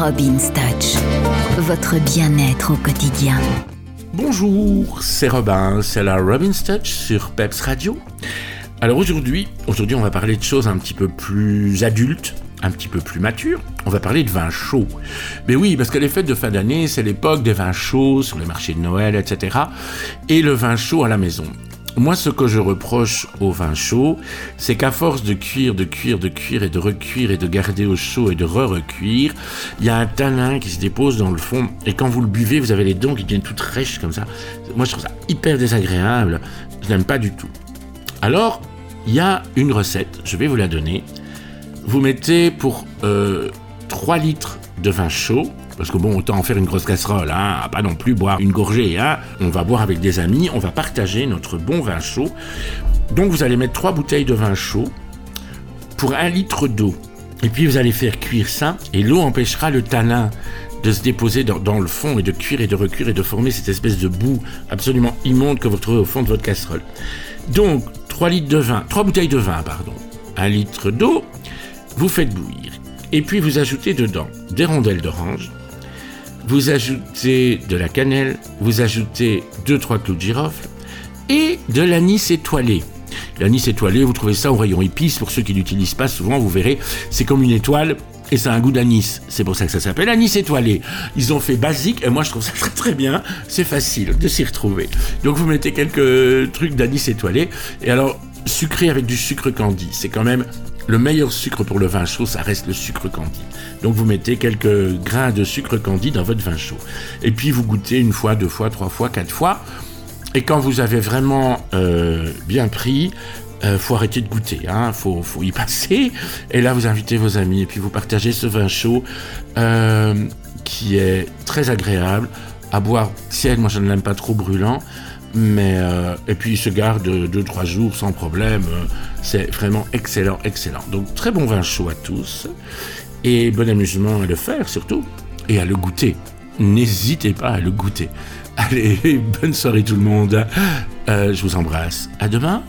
Robin's Touch, votre bien-être au quotidien. Bonjour, c'est Robin, c'est la Robin's Touch sur Peps Radio. Alors aujourd'hui, aujourd'hui on va parler de choses un petit peu plus adultes, un petit peu plus matures. On va parler de vin chaud. Mais oui, parce que les fêtes de fin d'année, c'est l'époque des vins chauds sur les marchés de Noël, etc. Et le vin chaud à la maison. Moi, ce que je reproche au vin chaud, c'est qu'à force de cuire, de cuire, de cuire et de recuire et de garder au chaud et de re-recuire, il y a un tanin qui se dépose dans le fond et quand vous le buvez, vous avez les dents qui deviennent toutes rêches comme ça. Moi, je trouve ça hyper désagréable. Je n'aime pas du tout. Alors, il y a une recette, je vais vous la donner. Vous mettez pour 3 euh, litres de vin chaud, parce que bon, autant en faire une grosse casserole, hein, pas non plus boire une gorgée, hein. On va boire avec des amis, on va partager notre bon vin chaud. Donc vous allez mettre trois bouteilles de vin chaud pour un litre d'eau. Et puis vous allez faire cuire ça, et l'eau empêchera le tanin de se déposer dans, le fond et de cuire et de recuire et de former cette espèce de boue absolument immonde que vous trouvez au fond de votre casserole. Donc, 3 litres de vin, 3 bouteilles de vin, pardon, un litre d'eau, vous faites bouillir. Et puis vous ajoutez dedans des rondelles d'orange, vous ajoutez de la cannelle, vous ajoutez 2-3 clous de girofle et de l'anis étoilé. L'anis étoilé, vous trouvez ça au rayon épices, pour ceux qui l'utilisent pas souvent, vous verrez, c'est comme une étoile et ça a un goût d'anis. C'est pour ça que ça s'appelle anis étoilé. Ils ont fait basique et moi je trouve ça très très bien. C'est facile de s'y retrouver. Donc vous mettez quelques trucs d'anis étoilé et alors sucré avec du sucre candy. C'est quand même le meilleur sucre pour le vin chaud, ça reste le sucre candi. Donc vous mettez quelques grains de sucre candi dans votre vin chaud. Et puis vous goûtez une fois, deux fois, trois fois, quatre fois. Et quand vous avez vraiment euh, bien pris, euh, faut arrêter de goûter, hein, faut, y passer. Et là, vous invitez vos amis et puis vous partagez ce vin chaud euh, qui est très agréable à boire tiède. Moi, je ne l'aime pas trop brûlant. Mais euh, et puis il se garde 2-3 jours sans problème. C'est vraiment excellent, excellent. Donc très bon vin chaud à tous et bon amusement à le faire surtout et à le goûter. N'hésitez pas à le goûter. Allez, bonne soirée tout le monde. Euh, je vous embrasse. À demain.